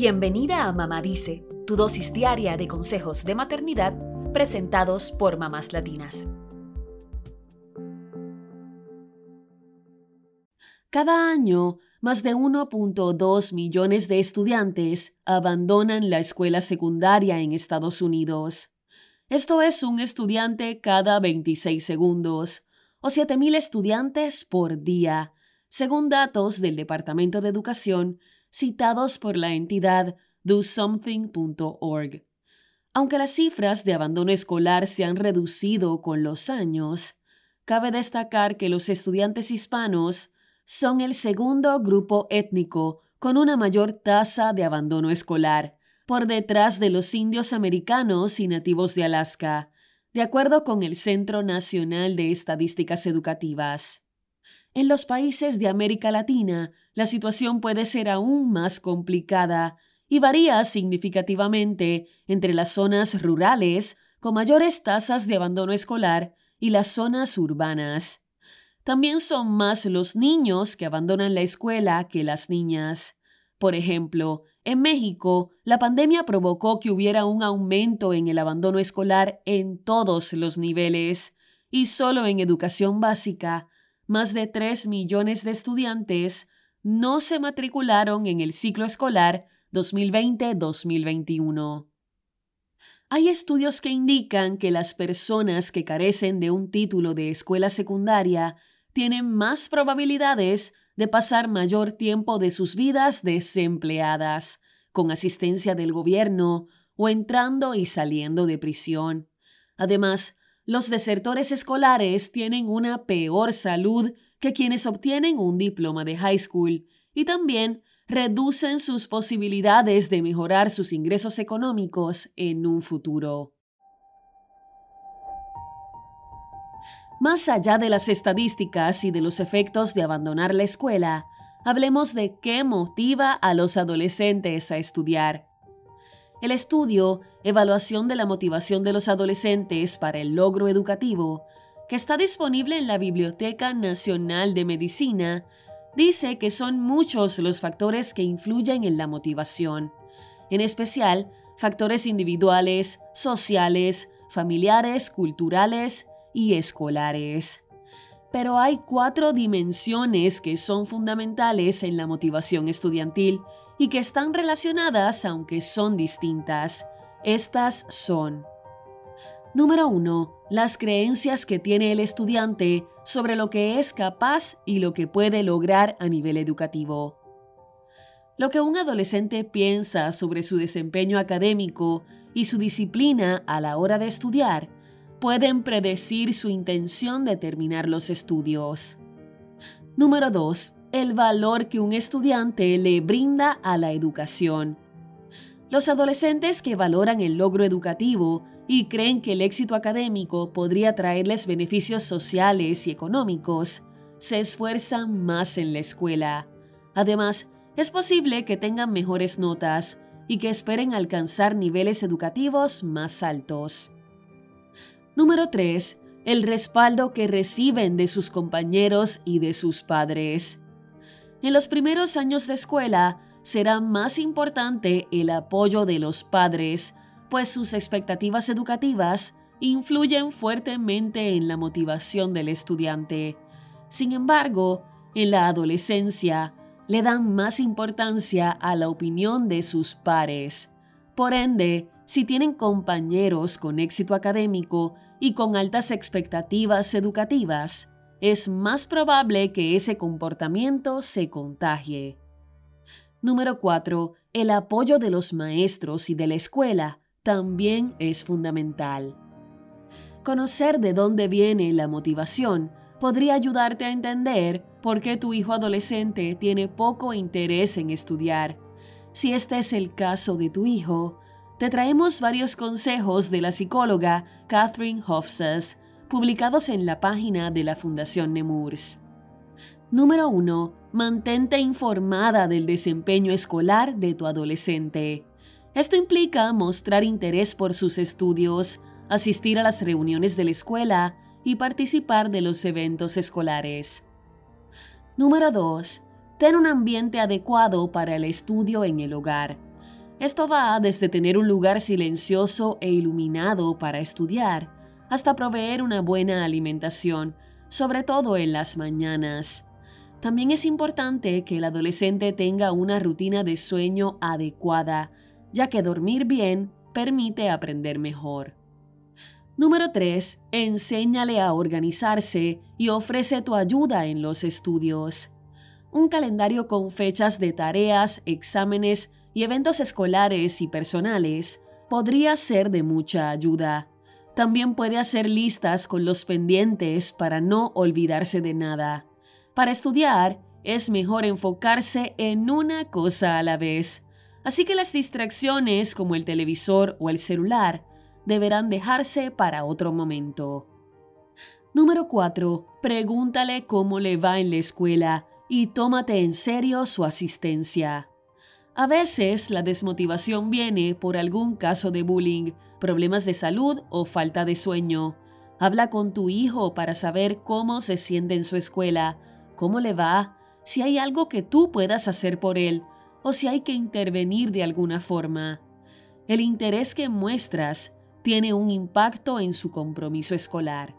Bienvenida a Mamá Dice, tu dosis diaria de consejos de maternidad presentados por mamás latinas. Cada año, más de 1.2 millones de estudiantes abandonan la escuela secundaria en Estados Unidos. Esto es un estudiante cada 26 segundos, o 7.000 estudiantes por día, según datos del Departamento de Educación citados por la entidad DoSomething.org. Aunque las cifras de abandono escolar se han reducido con los años, cabe destacar que los estudiantes hispanos son el segundo grupo étnico con una mayor tasa de abandono escolar, por detrás de los indios americanos y nativos de Alaska, de acuerdo con el Centro Nacional de Estadísticas Educativas. En los países de América Latina, la situación puede ser aún más complicada y varía significativamente entre las zonas rurales, con mayores tasas de abandono escolar, y las zonas urbanas. También son más los niños que abandonan la escuela que las niñas. Por ejemplo, en México, la pandemia provocó que hubiera un aumento en el abandono escolar en todos los niveles, y solo en educación básica más de 3 millones de estudiantes no se matricularon en el ciclo escolar 2020-2021. Hay estudios que indican que las personas que carecen de un título de escuela secundaria tienen más probabilidades de pasar mayor tiempo de sus vidas desempleadas, con asistencia del gobierno o entrando y saliendo de prisión. Además, los desertores escolares tienen una peor salud que quienes obtienen un diploma de high school y también reducen sus posibilidades de mejorar sus ingresos económicos en un futuro. Más allá de las estadísticas y de los efectos de abandonar la escuela, hablemos de qué motiva a los adolescentes a estudiar. El estudio Evaluación de la motivación de los adolescentes para el logro educativo, que está disponible en la Biblioteca Nacional de Medicina, dice que son muchos los factores que influyen en la motivación, en especial factores individuales, sociales, familiares, culturales y escolares. Pero hay cuatro dimensiones que son fundamentales en la motivación estudiantil y que están relacionadas aunque son distintas. Estas son Número 1. Las creencias que tiene el estudiante sobre lo que es capaz y lo que puede lograr a nivel educativo. Lo que un adolescente piensa sobre su desempeño académico y su disciplina a la hora de estudiar pueden predecir su intención de terminar los estudios. Número 2 el valor que un estudiante le brinda a la educación. Los adolescentes que valoran el logro educativo y creen que el éxito académico podría traerles beneficios sociales y económicos, se esfuerzan más en la escuela. Además, es posible que tengan mejores notas y que esperen alcanzar niveles educativos más altos. Número 3. El respaldo que reciben de sus compañeros y de sus padres. En los primeros años de escuela será más importante el apoyo de los padres, pues sus expectativas educativas influyen fuertemente en la motivación del estudiante. Sin embargo, en la adolescencia le dan más importancia a la opinión de sus pares. Por ende, si tienen compañeros con éxito académico y con altas expectativas educativas, es más probable que ese comportamiento se contagie. Número 4. El apoyo de los maestros y de la escuela también es fundamental. Conocer de dónde viene la motivación podría ayudarte a entender por qué tu hijo adolescente tiene poco interés en estudiar. Si este es el caso de tu hijo, te traemos varios consejos de la psicóloga Catherine Hofsas publicados en la página de la Fundación Nemours. Número 1. Mantente informada del desempeño escolar de tu adolescente. Esto implica mostrar interés por sus estudios, asistir a las reuniones de la escuela y participar de los eventos escolares. Número 2. Ten un ambiente adecuado para el estudio en el hogar. Esto va desde tener un lugar silencioso e iluminado para estudiar, hasta proveer una buena alimentación, sobre todo en las mañanas. También es importante que el adolescente tenga una rutina de sueño adecuada, ya que dormir bien permite aprender mejor. Número 3. Enséñale a organizarse y ofrece tu ayuda en los estudios. Un calendario con fechas de tareas, exámenes y eventos escolares y personales podría ser de mucha ayuda. También puede hacer listas con los pendientes para no olvidarse de nada. Para estudiar, es mejor enfocarse en una cosa a la vez. Así que las distracciones como el televisor o el celular deberán dejarse para otro momento. Número 4. Pregúntale cómo le va en la escuela y tómate en serio su asistencia. A veces la desmotivación viene por algún caso de bullying, problemas de salud o falta de sueño. Habla con tu hijo para saber cómo se siente en su escuela cómo le va, si hay algo que tú puedas hacer por él o si hay que intervenir de alguna forma. El interés que muestras tiene un impacto en su compromiso escolar.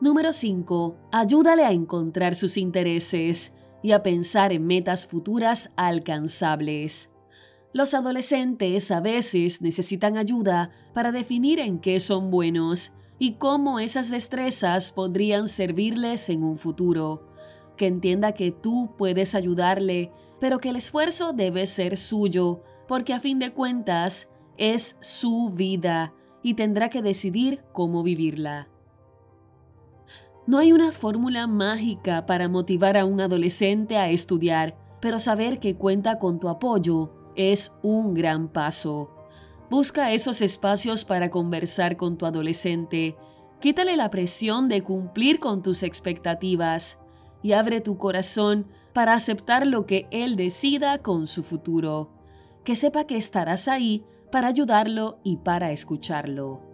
Número 5. Ayúdale a encontrar sus intereses y a pensar en metas futuras alcanzables. Los adolescentes a veces necesitan ayuda para definir en qué son buenos y cómo esas destrezas podrían servirles en un futuro que entienda que tú puedes ayudarle, pero que el esfuerzo debe ser suyo, porque a fin de cuentas es su vida y tendrá que decidir cómo vivirla. No hay una fórmula mágica para motivar a un adolescente a estudiar, pero saber que cuenta con tu apoyo es un gran paso. Busca esos espacios para conversar con tu adolescente. Quítale la presión de cumplir con tus expectativas y abre tu corazón para aceptar lo que Él decida con su futuro. Que sepa que estarás ahí para ayudarlo y para escucharlo.